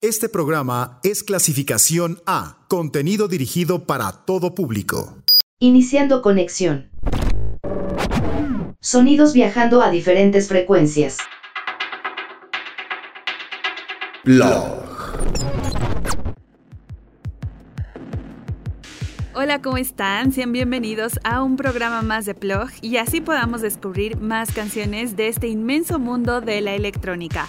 Este programa es clasificación A, contenido dirigido para todo público. Iniciando conexión. Sonidos viajando a diferentes frecuencias. Blog. Hola, ¿cómo están? Sean bienvenidos a un programa más de Plog y así podamos descubrir más canciones de este inmenso mundo de la electrónica.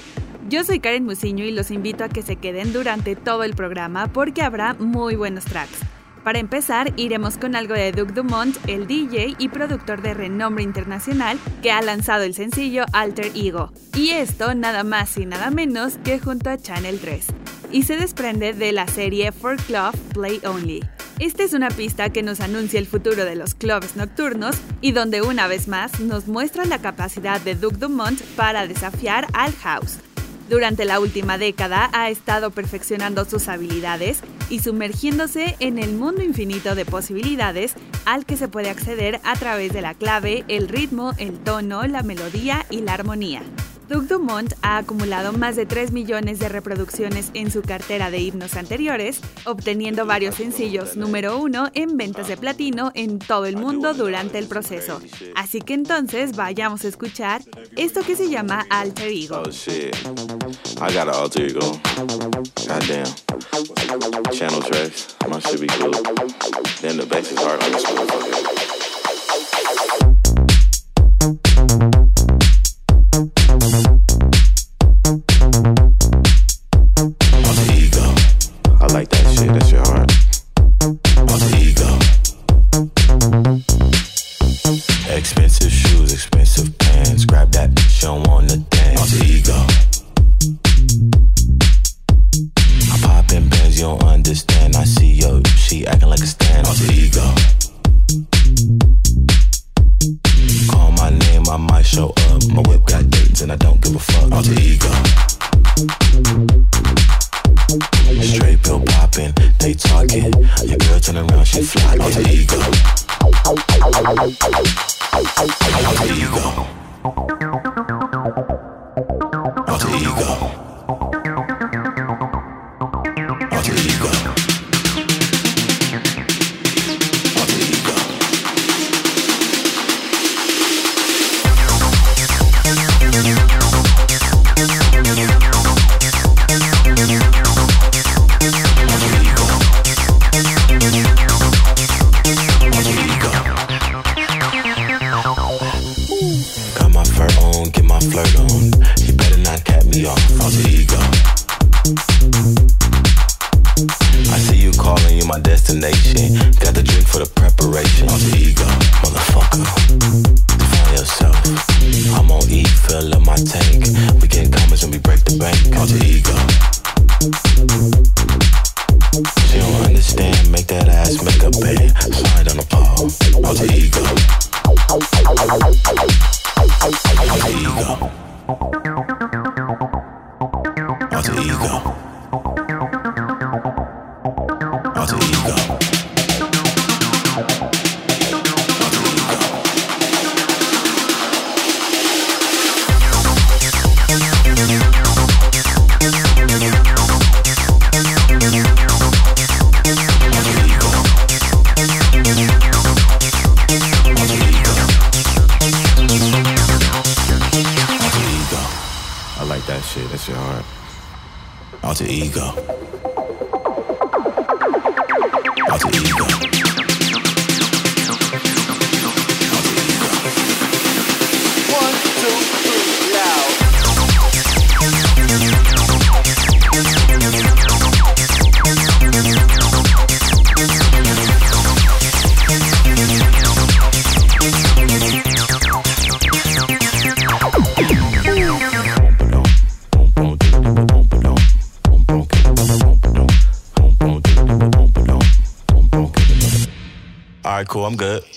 Yo soy Karen Musiño y los invito a que se queden durante todo el programa porque habrá muy buenos tracks. Para empezar, iremos con algo de Duke Dumont, el DJ y productor de renombre internacional que ha lanzado el sencillo Alter Ego. Y esto nada más y nada menos que junto a Channel 3. Y se desprende de la serie For Club Play Only. Esta es una pista que nos anuncia el futuro de los clubs nocturnos y donde una vez más nos muestra la capacidad de Duke Dumont para desafiar al house. Durante la última década ha estado perfeccionando sus habilidades y sumergiéndose en el mundo infinito de posibilidades al que se puede acceder a través de la clave, el ritmo, el tono, la melodía y la armonía. Doug Dumont ha acumulado más de 3 millones de reproducciones en su cartera de himnos anteriores, obteniendo varios sencillos número uno en ventas de platino en todo el mundo durante el proceso. Así que entonces vayamos a escuchar esto que se llama Alter Ego. Oh shit. I got alter ego. Goddamn. Channel tracks. My shit be cool. Then the bass is hard. I'm good.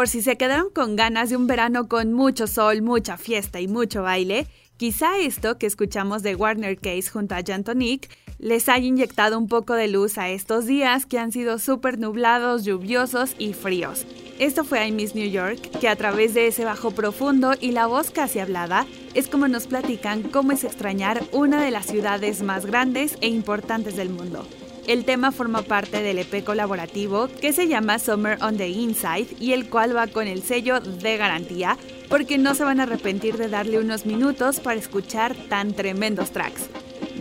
Por si se quedaron con ganas de un verano con mucho sol, mucha fiesta y mucho baile, quizá esto que escuchamos de Warner Case junto a Jantonic les haya inyectado un poco de luz a estos días que han sido súper nublados, lluviosos y fríos. Esto fue I Miss New York, que a través de ese bajo profundo y la voz casi hablada, es como nos platican cómo es extrañar una de las ciudades más grandes e importantes del mundo. El tema forma parte del EP colaborativo que se llama Summer on the Inside y el cual va con el sello de garantía porque no se van a arrepentir de darle unos minutos para escuchar tan tremendos tracks.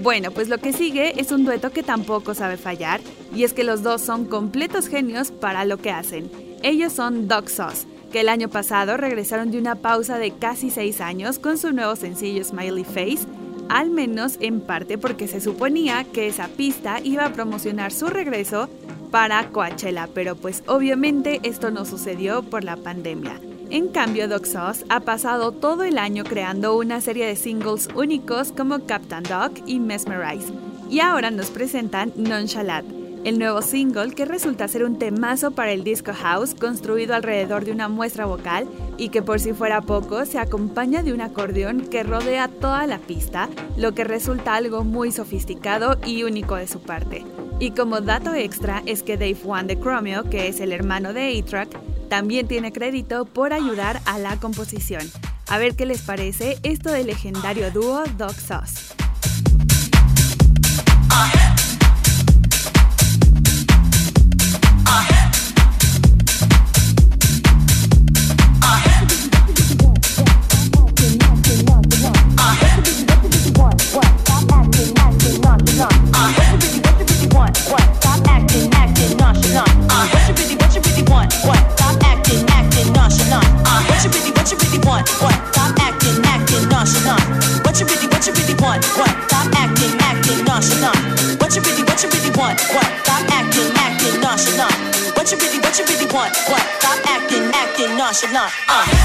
Bueno, pues lo que sigue es un dueto que tampoco sabe fallar y es que los dos son completos genios para lo que hacen. Ellos son Dog Sauce, que el año pasado regresaron de una pausa de casi 6 años con su nuevo sencillo Smiley Face al menos en parte porque se suponía que esa pista iba a promocionar su regreso para Coachella, pero pues obviamente esto no sucedió por la pandemia. En cambio, Doc Sauce ha pasado todo el año creando una serie de singles únicos como Captain Dog y Mesmerize, y ahora nos presentan Nonchalant, el nuevo single que resulta ser un temazo para el disco house construido alrededor de una muestra vocal y que por si fuera poco se acompaña de un acordeón que rodea toda la pista, lo que resulta algo muy sofisticado y único de su parte. Y como dato extra es que Dave One de Chromeo, que es el hermano de A-Track, también tiene crédito por ayudar a la composición. A ver qué les parece esto del legendario dúo Dog Sauce. Nonchalant. Uh.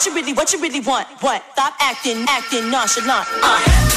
What you really what you want. What? Stop acting, acting nonchalant. Uh.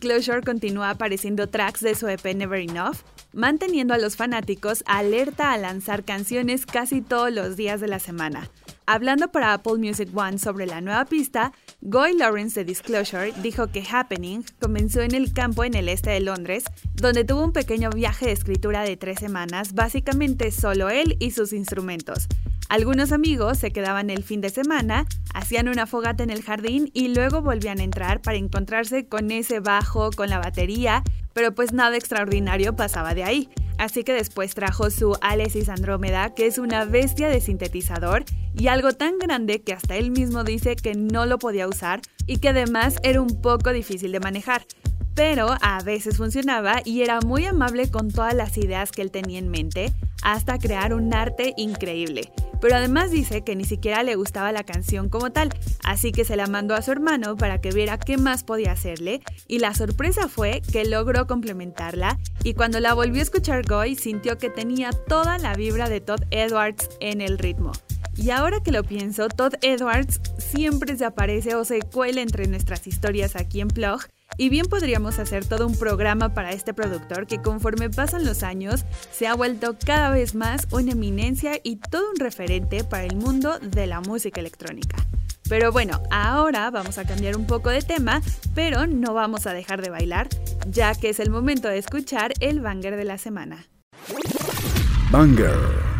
Disclosure continúa apareciendo tracks de su EP Never Enough, manteniendo a los fanáticos alerta a lanzar canciones casi todos los días de la semana. Hablando para Apple Music One sobre la nueva pista, Goy Lawrence de Disclosure dijo que Happening comenzó en el campo en el este de Londres, donde tuvo un pequeño viaje de escritura de tres semanas, básicamente solo él y sus instrumentos. Algunos amigos se quedaban el fin de semana, hacían una fogata en el jardín y luego volvían a entrar para encontrarse con ese bajo, con la batería, pero pues nada extraordinario pasaba de ahí. Así que después trajo su Alesis Andrómeda, que es una bestia de sintetizador y algo tan grande que hasta él mismo dice que no lo podía usar y que además era un poco difícil de manejar. Pero a veces funcionaba y era muy amable con todas las ideas que él tenía en mente, hasta crear un arte increíble pero además dice que ni siquiera le gustaba la canción como tal, así que se la mandó a su hermano para que viera qué más podía hacerle, y la sorpresa fue que logró complementarla, y cuando la volvió a escuchar Goy sintió que tenía toda la vibra de Todd Edwards en el ritmo. Y ahora que lo pienso, Todd Edwards siempre se aparece o se cuela entre nuestras historias aquí en Plog, y bien podríamos hacer todo un programa para este productor que conforme pasan los años se ha vuelto cada vez más una eminencia y todo un referente para el mundo de la música electrónica. Pero bueno, ahora vamos a cambiar un poco de tema, pero no vamos a dejar de bailar, ya que es el momento de escuchar el banger de la semana. Banger.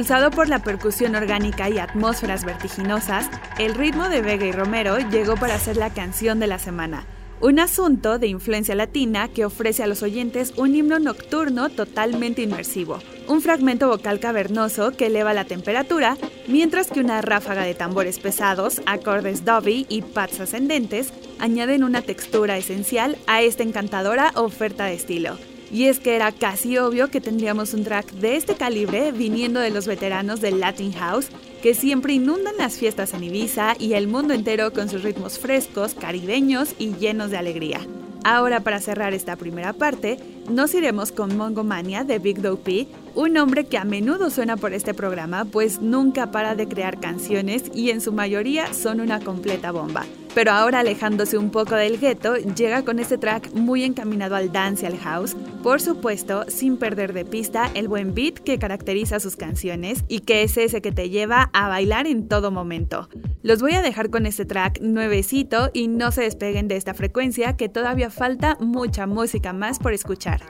Impulsado por la percusión orgánica y atmósferas vertiginosas, el ritmo de Vega y Romero llegó para ser la canción de la semana. un asunto de influencia latina que ofrece a los oyentes un himno nocturno totalmente inmersivo, un fragmento vocal cavernoso que eleva la temperatura, mientras que una ráfaga de tambores pesados, acordes dubby y pads ascendentes añaden una textura esencial a esta encantadora oferta de estilo. Y es que era casi obvio que tendríamos un track de este calibre viniendo de los veteranos del Latin House, que siempre inundan las fiestas en Ibiza y el mundo entero con sus ritmos frescos, caribeños y llenos de alegría. Ahora para cerrar esta primera parte, nos iremos con Mongomania de Big Doe P, un hombre que a menudo suena por este programa pues nunca para de crear canciones y en su mayoría son una completa bomba. Pero ahora alejándose un poco del gueto, llega con este track muy encaminado al dance y al house, por supuesto sin perder de pista el buen beat que caracteriza sus canciones y que es ese que te lleva a bailar en todo momento. Los voy a dejar con este track nuevecito y no se despeguen de esta frecuencia que todavía falta mucha música más por escuchar.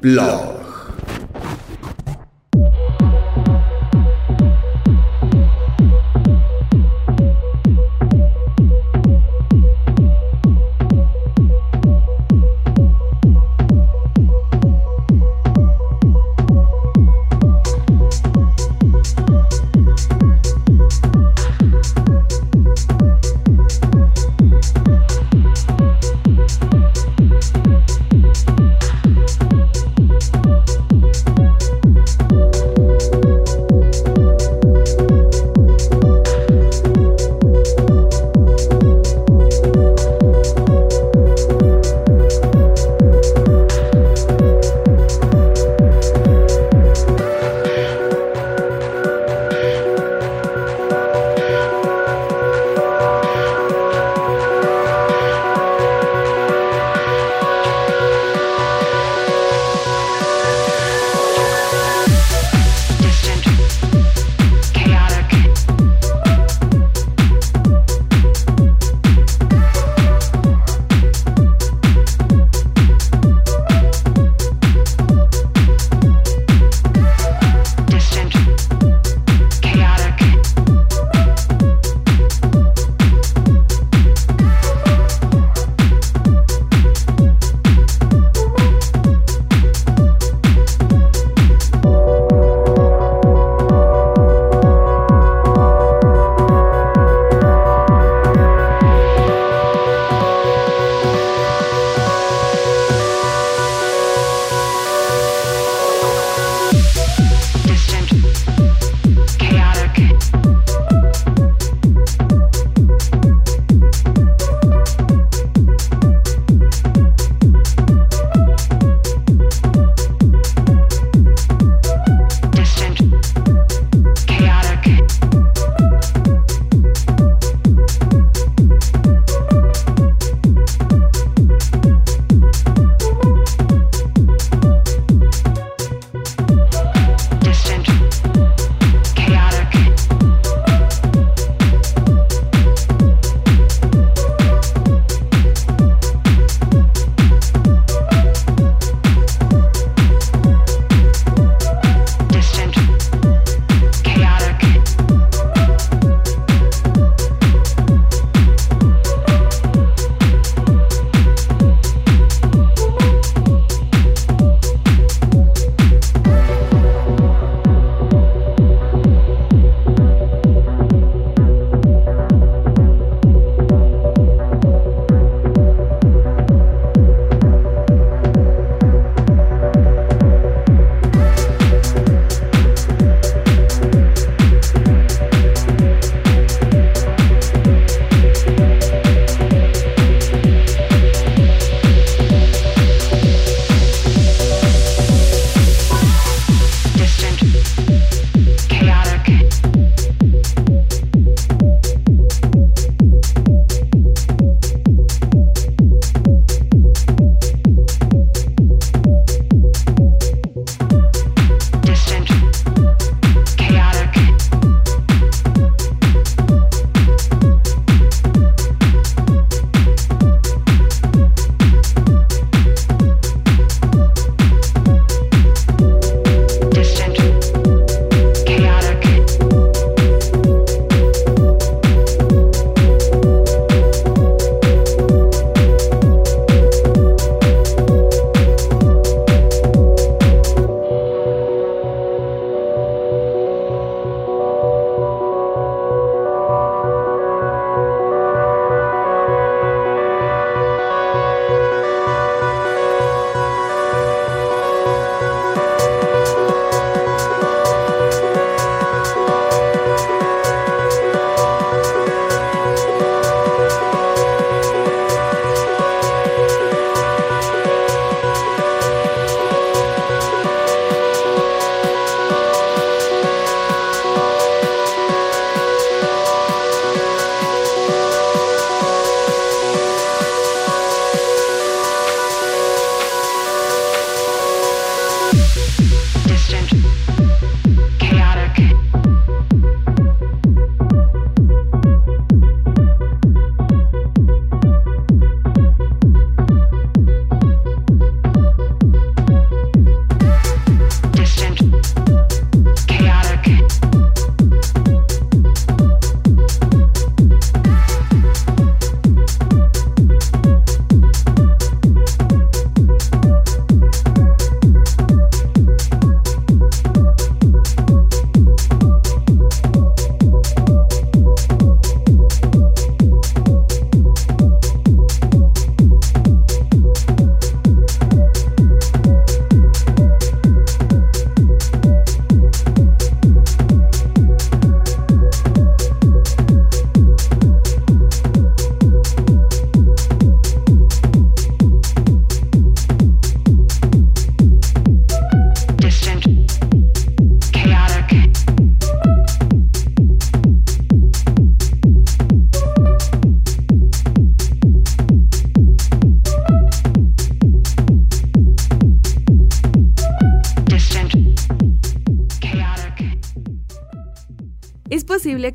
Blog.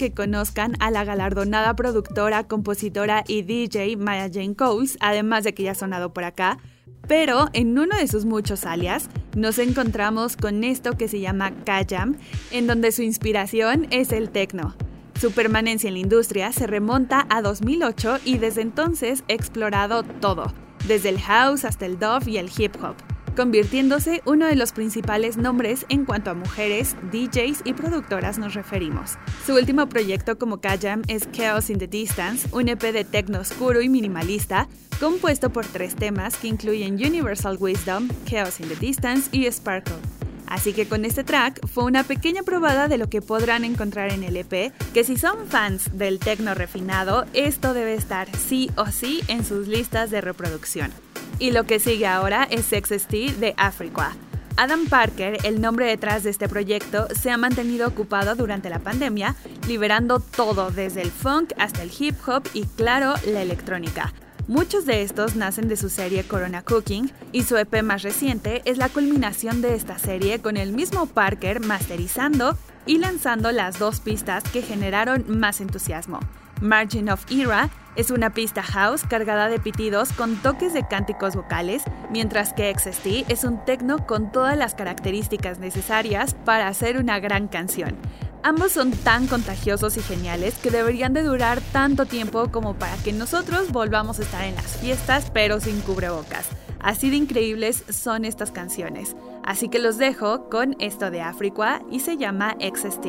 Que conozcan a la galardonada productora, compositora y DJ Maya Jane Coles, además de que ya ha sonado por acá, pero en uno de sus muchos alias nos encontramos con esto que se llama Kajam, en donde su inspiración es el techno. Su permanencia en la industria se remonta a 2008 y desde entonces ha explorado todo, desde el house hasta el dub y el hip hop convirtiéndose uno de los principales nombres en cuanto a mujeres, DJs y productoras nos referimos. Su último proyecto como Kajam es Chaos in the Distance, un EP de techno oscuro y minimalista, compuesto por tres temas que incluyen Universal Wisdom, Chaos in the Distance y Sparkle. Así que con este track fue una pequeña probada de lo que podrán encontrar en el EP, que si son fans del techno refinado, esto debe estar sí o sí en sus listas de reproducción. Y lo que sigue ahora es XST de Africa. Adam Parker, el nombre detrás de este proyecto, se ha mantenido ocupado durante la pandemia, liberando todo desde el funk hasta el hip hop y claro, la electrónica. Muchos de estos nacen de su serie Corona Cooking y su EP más reciente es la culminación de esta serie con el mismo Parker masterizando y lanzando las dos pistas que generaron más entusiasmo. Margin of Era es una pista house cargada de pitidos con toques de cánticos vocales, mientras que XST es un techno con todas las características necesarias para hacer una gran canción. Ambos son tan contagiosos y geniales que deberían de durar tanto tiempo como para que nosotros volvamos a estar en las fiestas pero sin cubrebocas. Así de increíbles son estas canciones. Así que los dejo con esto de Africa y se llama XST.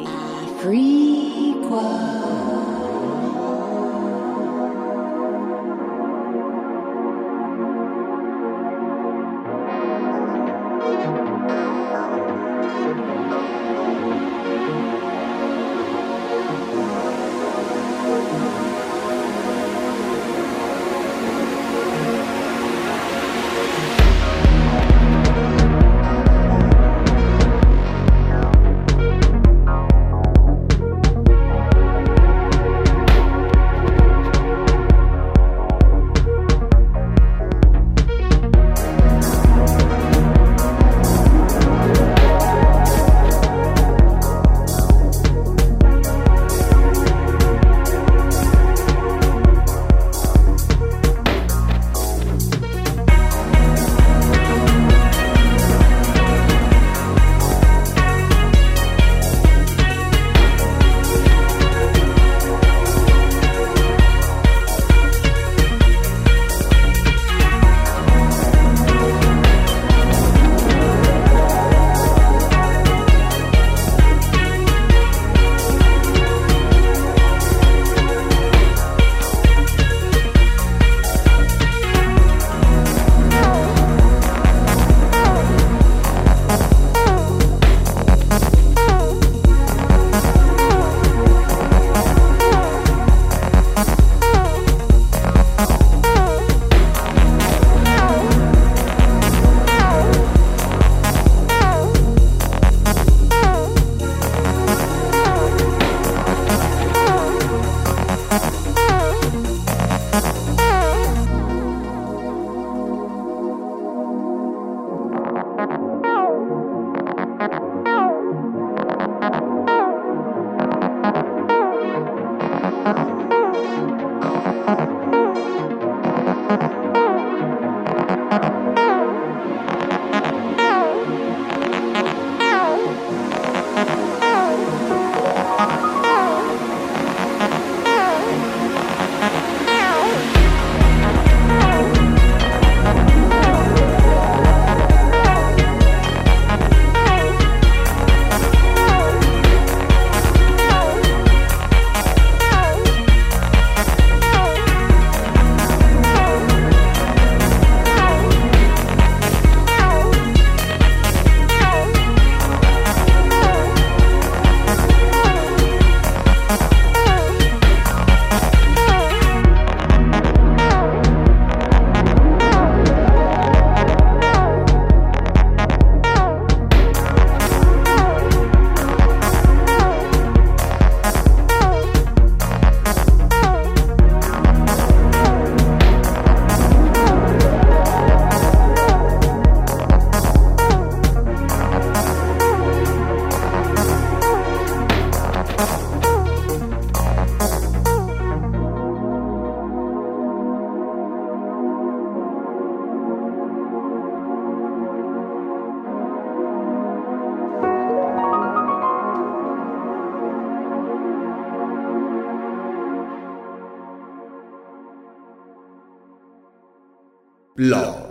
Después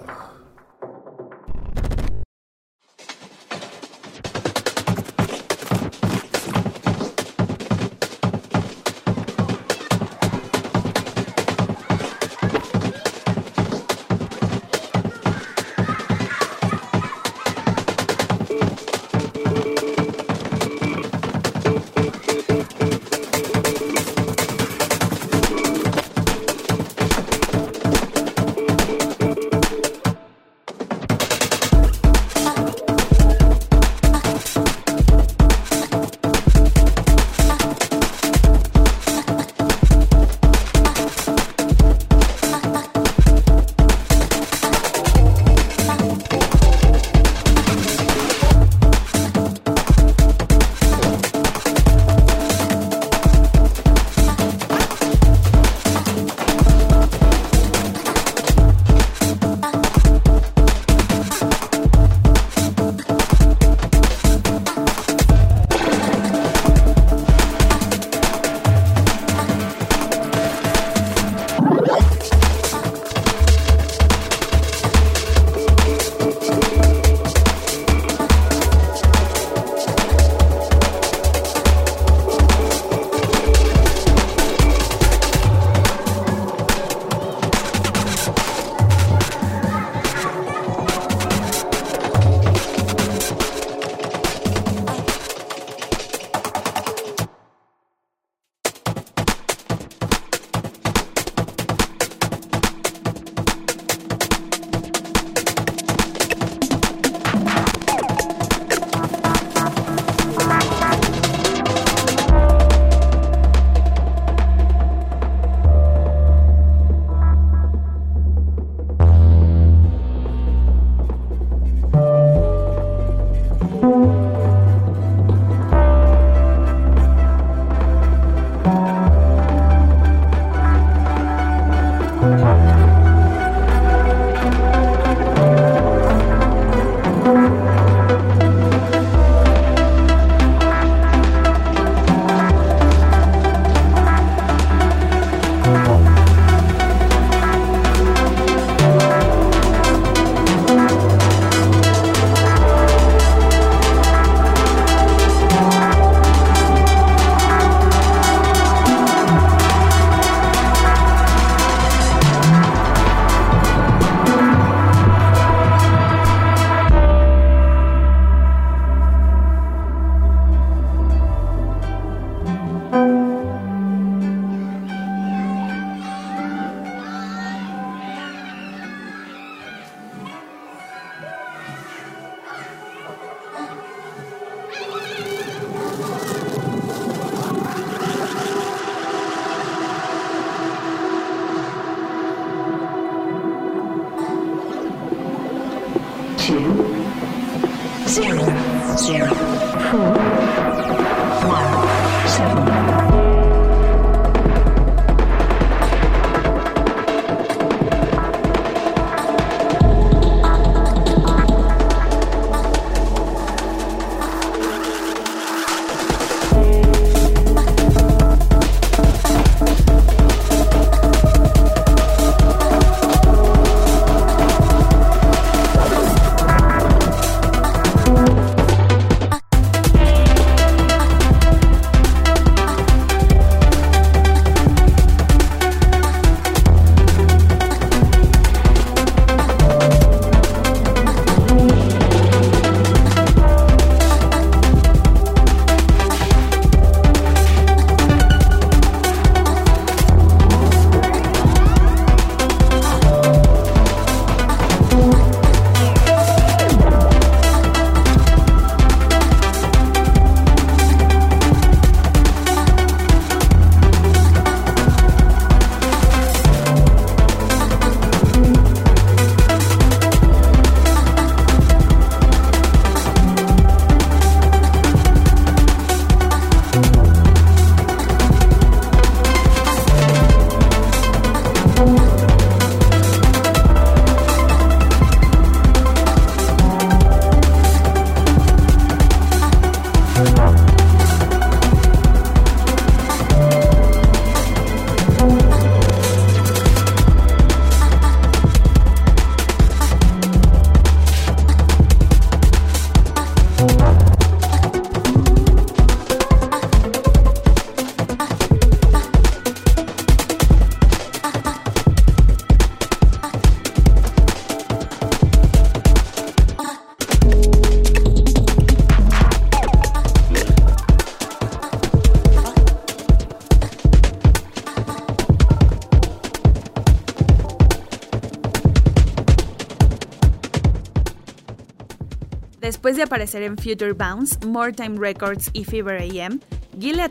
de aparecer en Future Bounce, More Time Records y Fever AM,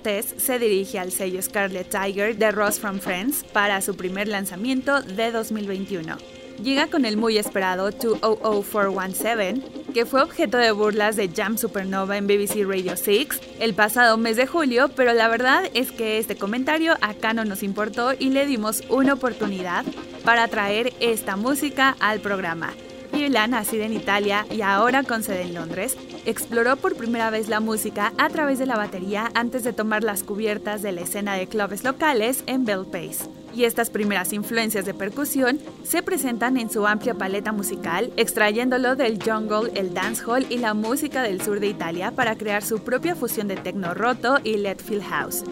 Tess se dirige al sello Scarlet Tiger de Ross from Friends para su primer lanzamiento de 2021. Llega con el muy esperado 200417, que fue objeto de burlas de Jam Supernova en BBC Radio 6 el pasado mes de julio, pero la verdad es que este comentario acá no nos importó y le dimos una oportunidad para traer esta música al programa. Yula, nacida en Italia y ahora con sede en Londres, exploró por primera vez la música a través de la batería antes de tomar las cubiertas de la escena de clubes locales en Bell Pace. Y estas primeras influencias de percusión se presentan en su amplia paleta musical, extrayéndolo del jungle, el dancehall y la música del sur de Italia para crear su propia fusión de techno roto y let feel house.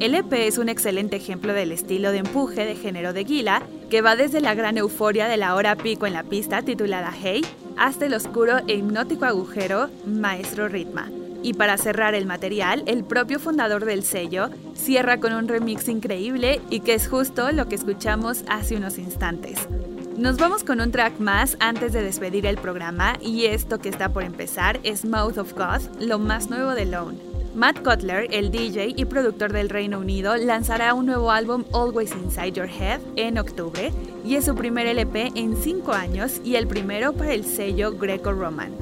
El EP es un excelente ejemplo del estilo de empuje de género de Gila, que va desde la gran euforia de la hora pico en la pista titulada Hey, hasta el oscuro e hipnótico agujero Maestro Ritma. Y para cerrar el material, el propio fundador del sello cierra con un remix increíble y que es justo lo que escuchamos hace unos instantes. Nos vamos con un track más antes de despedir el programa y esto que está por empezar es Mouth of God, lo más nuevo de Lone. Matt Cutler, el DJ y productor del Reino Unido, lanzará un nuevo álbum Always Inside Your Head en octubre y es su primer LP en 5 años y el primero para el sello Greco-Roman.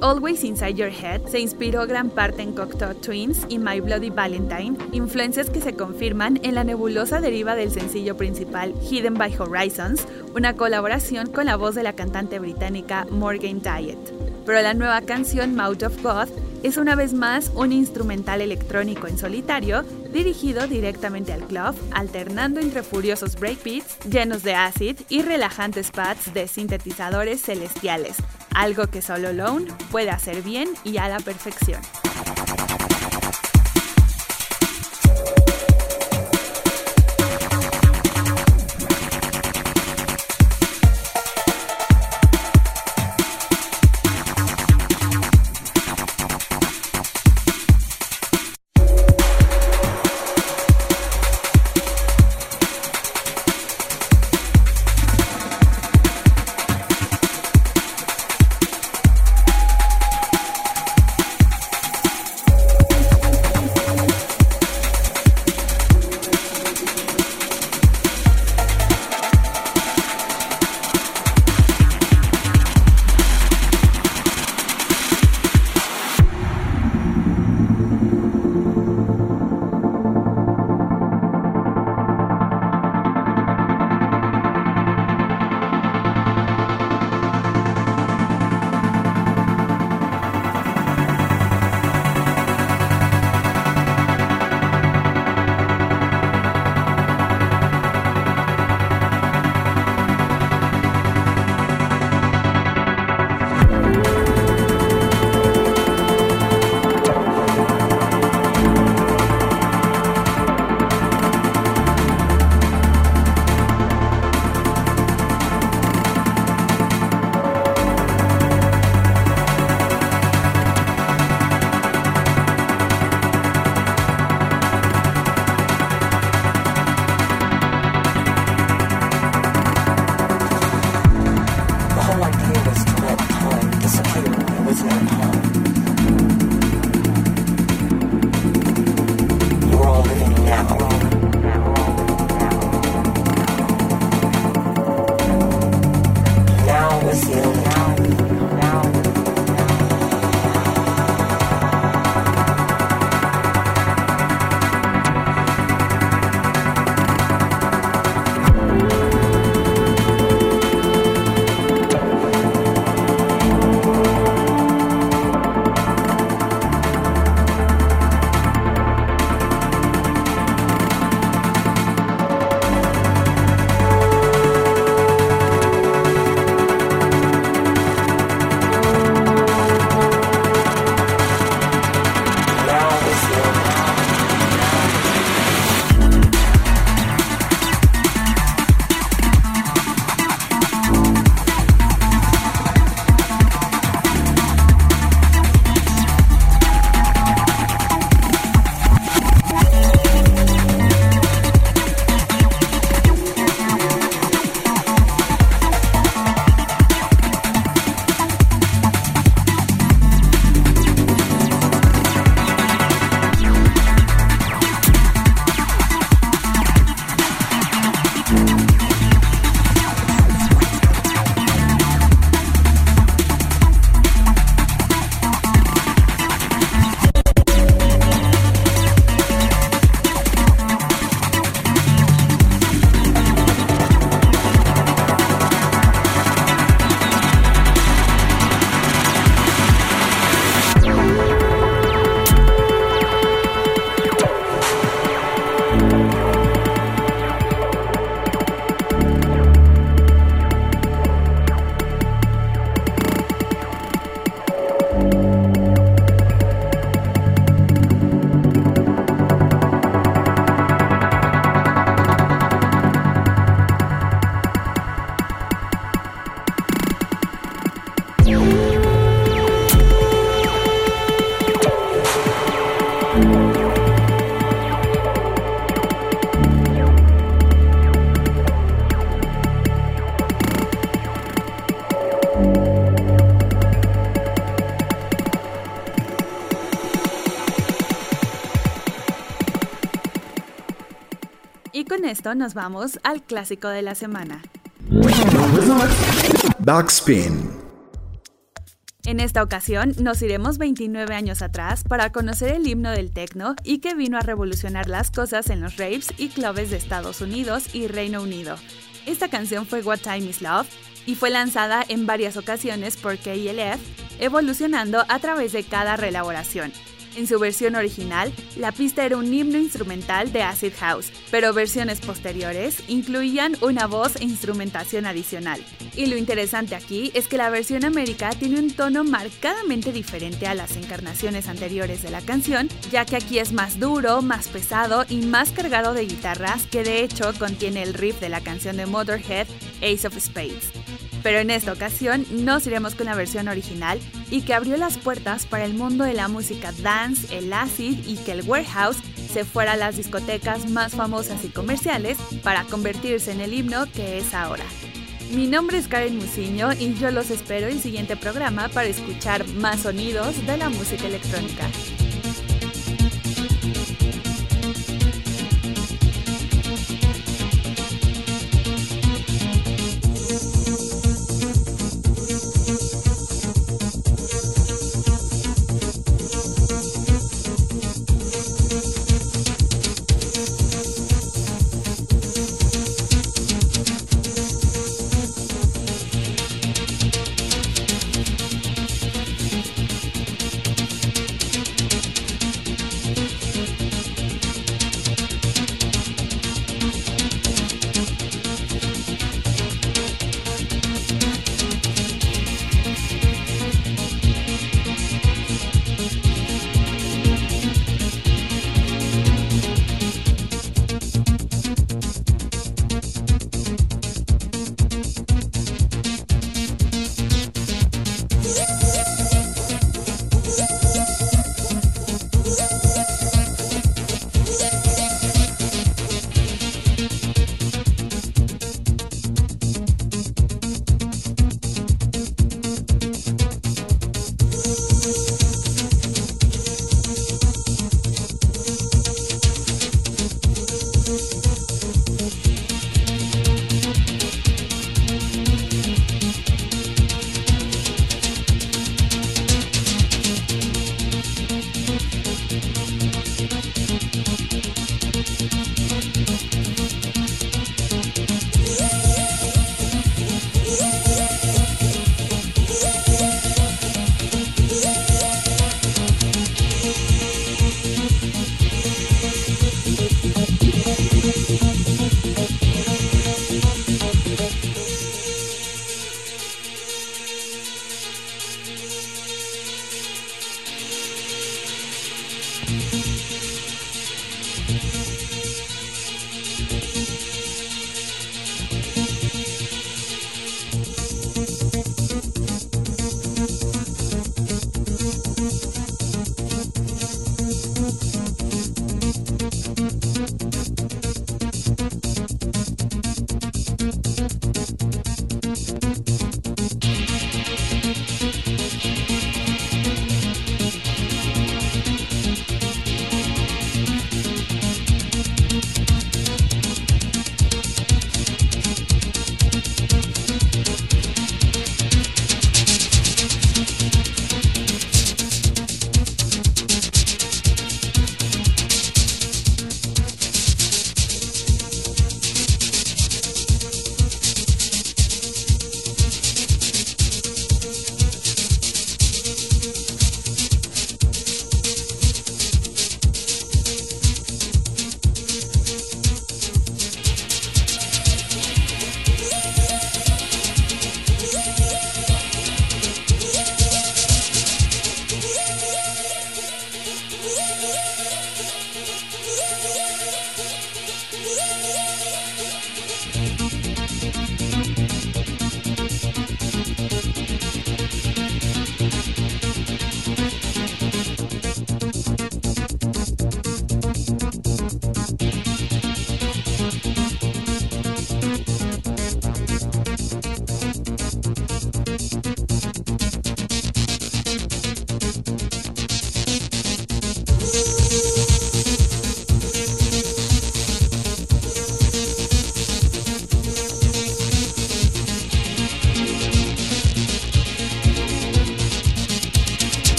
Always Inside Your Head se inspiró gran parte en Cocteau Twins y My Bloody Valentine, influencias que se confirman en la nebulosa deriva del sencillo principal Hidden by Horizons, una colaboración con la voz de la cantante británica Morgan Diet. Pero la nueva canción Mouth of God es una vez más un instrumental electrónico en solitario dirigido directamente al club, alternando entre furiosos breakbeats llenos de acid y relajantes pads de sintetizadores celestiales, algo que solo Lone puede hacer bien y a la perfección. Esto nos vamos al clásico de la semana. Backspin. En esta ocasión nos iremos 29 años atrás para conocer el himno del techno y que vino a revolucionar las cosas en los raves y clubes de Estados Unidos y Reino Unido. Esta canción fue What Time Is Love y fue lanzada en varias ocasiones por KLF, evolucionando a través de cada reelaboración. En su versión original, la pista era un himno instrumental de acid house, pero versiones posteriores incluían una voz e instrumentación adicional. Y lo interesante aquí es que la versión América tiene un tono marcadamente diferente a las encarnaciones anteriores de la canción, ya que aquí es más duro, más pesado y más cargado de guitarras, que de hecho contiene el riff de la canción de Motorhead, Ace of Spades pero en esta ocasión nos iremos con la versión original y que abrió las puertas para el mundo de la música dance, el acid y que el warehouse se fuera a las discotecas más famosas y comerciales para convertirse en el himno que es ahora. Mi nombre es Karen Musiño y yo los espero en el siguiente programa para escuchar más sonidos de la música electrónica.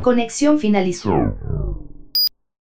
Conexión finalizó.